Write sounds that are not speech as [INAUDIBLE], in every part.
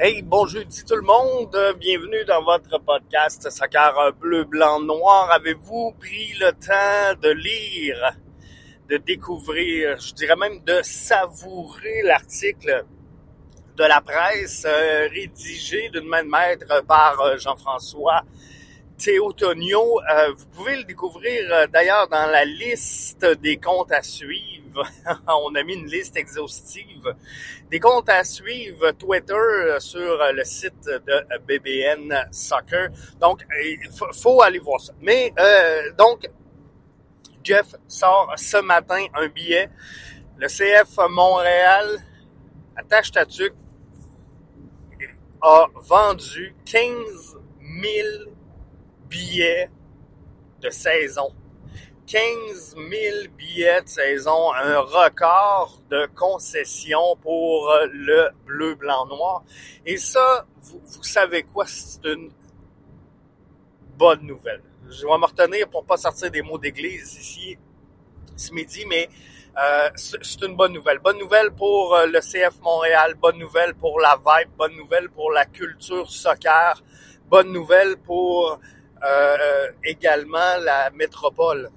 Hey, bon jeudi tout le monde, bienvenue dans votre podcast Soccer bleu, blanc, noir. Avez-vous pris le temps de lire, de découvrir, je dirais même de savourer l'article de la presse euh, rédigé d'une main de maître par euh, Jean-François Théotonio. Euh, vous pouvez le découvrir d'ailleurs dans la liste des comptes à suivre [LAUGHS] on a mis une liste exhaustive des comptes à suivre Twitter euh, sur euh, le site de BBN Soccer. Donc, il faut, aller voir ça. Mais, euh, donc, Jeff sort ce matin un billet. Le CF Montréal, attache ta a vendu 15 000 billets de saison 15 000 billets de saison, un record de concession pour le bleu, blanc, noir. Et ça, vous, savez quoi, c'est une bonne nouvelle. Je vais me retenir pour pas sortir des mots d'église ici ce midi, mais euh, c'est une bonne nouvelle. Bonne nouvelle pour euh, le CF Montréal, bonne nouvelle pour la vibe, bonne nouvelle pour la culture soccer, bonne nouvelle pour euh, également la métropole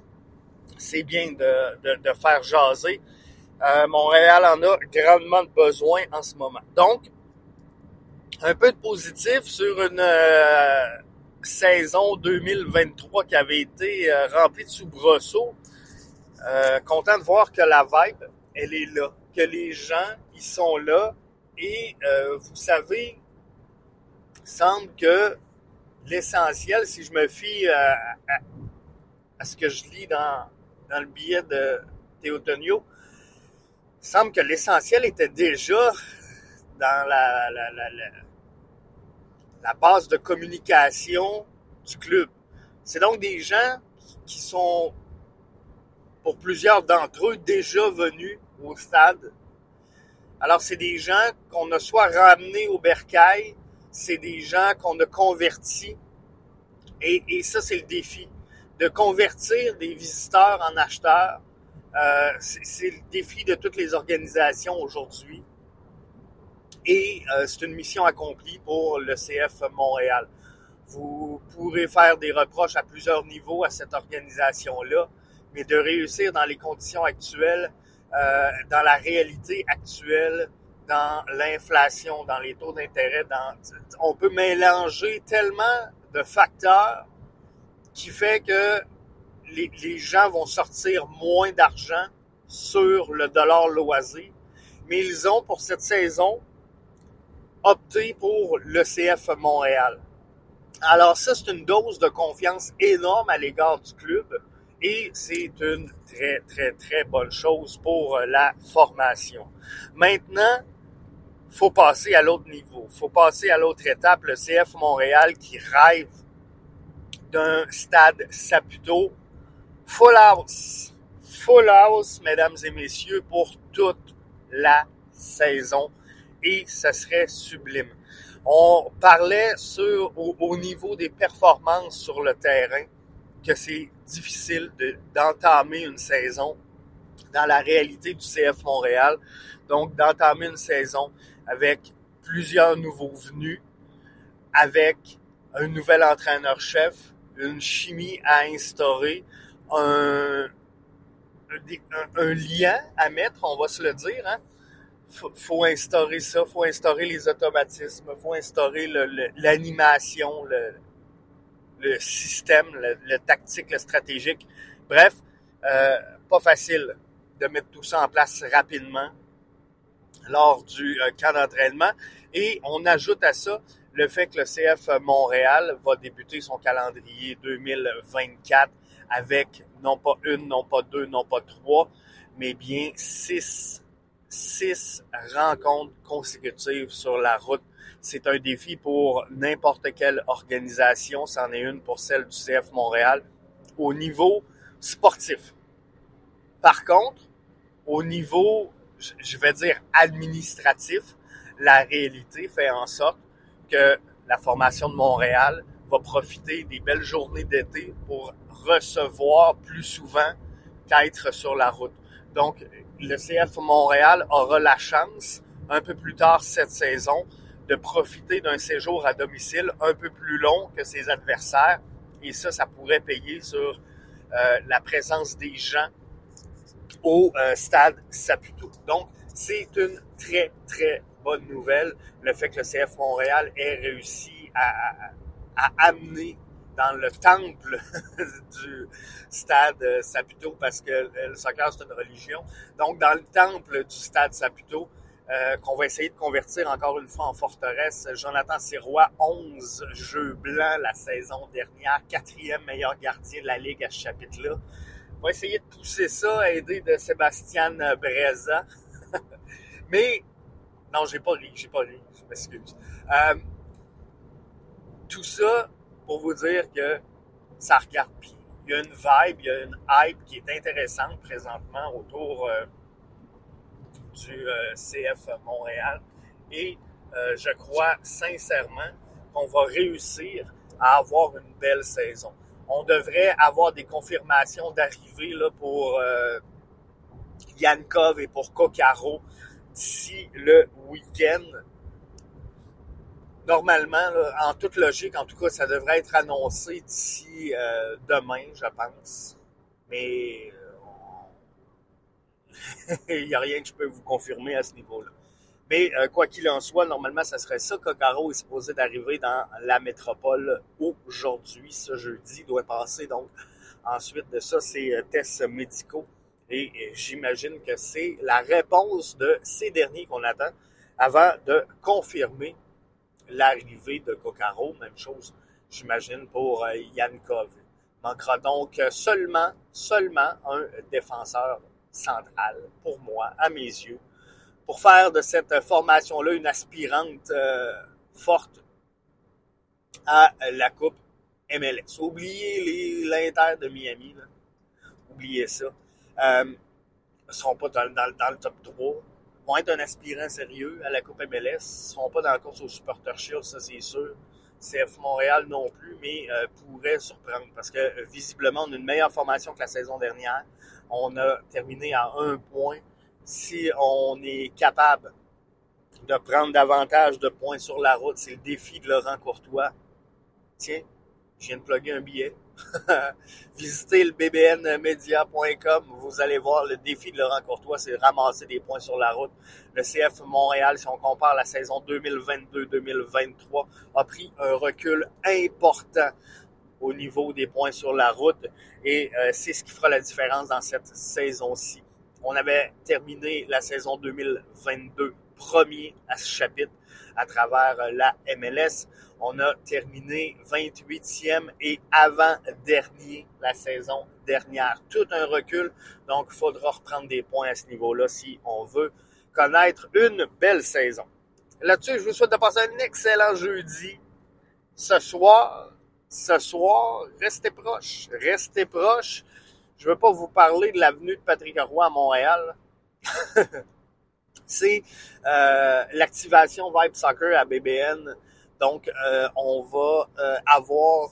c'est bien de, de, faire jaser. Euh, Montréal en a grandement besoin en ce moment. Donc, un peu de positif sur une euh, saison 2023 qui avait été euh, remplie de soubresauts. content de voir que la vibe, elle est là, que les gens, ils sont là. Et vous savez, semble que l'essentiel, si je me fie à, à, ce que je lis dans, dans le billet de Théotonio, il semble que l'essentiel était déjà dans la, la, la, la, base de communication du club. C'est donc des gens qui sont, pour plusieurs d'entre eux, déjà venus au stade. Alors, c'est des gens qu'on a soit ramenés au bercail, c'est des gens qu'on a convertis. Et, ça, c'est le défi de convertir des visiteurs en acheteurs. Euh, c'est le défi de toutes les organisations aujourd'hui. Et euh, c'est une mission accomplie pour le CF Montréal. Vous pourrez faire des reproches à plusieurs niveaux à cette organisation-là, mais de réussir dans les conditions actuelles, euh, dans la réalité actuelle, dans l'inflation, dans les taux d'intérêt, dans, on peut mélanger tellement de facteurs qui fait que les, gens vont sortir moins d'argent sur le dollar loisir, mais ils ont pour cette saison opté pour le CF Montréal. Alors ça, c'est une dose de confiance énorme à l'égard du club et c'est une très, très, très bonne chose pour la formation. Maintenant, faut passer à l'autre niveau. faut passer à l'autre étape. Le CF Montréal qui rêve d'un stade Saputo. Full house. Full house, mesdames et messieurs, pour toute la saison. Et ça serait sublime. On parlait sur, au, niveau des performances sur le terrain que c'est difficile d'entamer une saison dans la réalité du CF Montréal. Donc, d'entamer une saison avec plusieurs nouveaux venus, avec un nouvel entraîneur-chef, une chimie à instaurer, un, lien à mettre, on va se le dire. Hein? Faut, instaurer ça, faut instaurer les automatismes, faut instaurer l'animation, le, le, système, le, tactique, le stratégique. Bref, euh, pas facile de mettre tout ça en place rapidement lors du euh, camp d'entraînement. Et on ajoute à ça le fait que le CF Montréal va débuter son calendrier 2024 avec non pas une, non pas deux, non pas trois, mais bien six, six rencontres consécutives sur la route. C'est un défi pour n'importe quelle organisation, c'en est une pour celle du CF Montréal, au niveau sportif. Par contre, au niveau, je vais dire administratif, la réalité fait en sorte que la formation de Montréal va profiter des belles journées d'été pour recevoir plus souvent qu'être sur la route. Donc, le CF Montréal aura la chance, un peu plus tard cette saison, de profiter d'un séjour à domicile un peu plus long que ses adversaires. Et ça, ça pourrait payer sur euh, la présence des gens au euh, stade Saputo. Donc, c'est une très, très bonne nouvelle, le fait que le CF Montréal ait réussi à, à, amener dans le temple [LAUGHS] du stade Saputo, parce que le soccer, c'est une religion. Donc, dans le temple du stade Saputo, euh, qu'on va essayer de convertir encore une fois en forteresse. Jonathan Sirois, 11 jeux blancs la saison dernière, quatrième meilleur gardien de la Ligue à ce chapitre-là. On va essayer de pousser ça, aider de Sébastien Breza. [LAUGHS] Mais, non, j'ai pas ri, j'ai pas ri, je m'excuse. Euh, tout ça pour vous dire que ça regarde bien. Il y a une vibe, il y a une hype qui est intéressante présentement autour euh, du euh, CF Montréal. Et je crois sincèrement qu'on va réussir à avoir une belle saison. On devrait avoir des confirmations d'arrivée pour euh, Yankov et pour Kokaro d'ici le week-end. Normalement, en toute logique, en tout cas, ça devrait être annoncé d'ici demain, je pense. Mais [LAUGHS] il n'y a rien que je peux vous confirmer à ce niveau-là. Mais euh, quoi qu'il en soit, normalement, ça serait ça. Cocaro est supposé d'arriver dans la métropole aujourd'hui, ce jeudi. Il doit passer donc ensuite de ça, ces euh, tests médicaux. Et, j'imagine que c'est la réponse de ces derniers qu'on attend avant de confirmer l'arrivée de Cocaro. Même chose, j'imagine, pour euh, Yankov. Manquera donc seulement, seulement un défenseur centrale pour moi, à mes yeux, pour faire de cette formation-là une aspirante euh, forte à la Coupe MLS. Oubliez l'Inter de Miami. Oubliez ça. Euh, ne seront pas dans, le top 3. vont être un aspirant sérieux à la Coupe MLS. ne seront pas dans la course au Supporter Shield, ça c'est sûr. CF Montréal non plus, mais euh, pourrait surprendre parce que euh, visiblement, on a une meilleure formation que la saison dernière. On a terminé à un point. Si on est capable de prendre davantage de points sur la route, c'est le défi de Laurent Courtois. Tiens, je viens de plugger un billet. [LAUGHS] Visitez le bbnmedia.com. Vous allez voir le défi de Laurent Courtois, c'est ramasser des points sur la route. Le CF Montréal, si on compare la saison 2022-2023, a pris un recul important au niveau des points sur la route et euh, c'est ce qui fera la différence dans cette saison-ci. On avait terminé la saison 2022 premier à ce chapitre à travers la MLS. On a terminé 28e et avant-dernier la saison dernière. Tout un recul, donc il faudra reprendre des points à ce niveau-là si on veut connaître une belle saison. Là-dessus, je vous souhaite de passer un excellent jeudi. Ce soir, ce soir, restez proches, restez proches. Je veux pas vous parler de l'avenue de Patrick Roy à Montréal. [LAUGHS] c'est euh, l'activation Vibe Soccer à BBN. Donc, euh, on va euh, avoir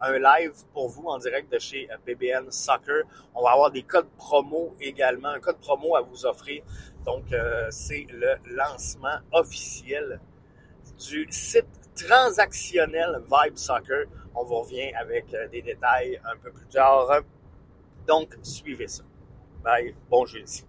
un live pour vous en direct de chez BBN Soccer. On va avoir des codes promo également, un code promo à vous offrir. Donc, c'est le lancement officiel du site transactionnel Vibe Soccer. On vous revient avec des détails un peu plus tard. Donc, suivez ça. Bye, bon jeudi.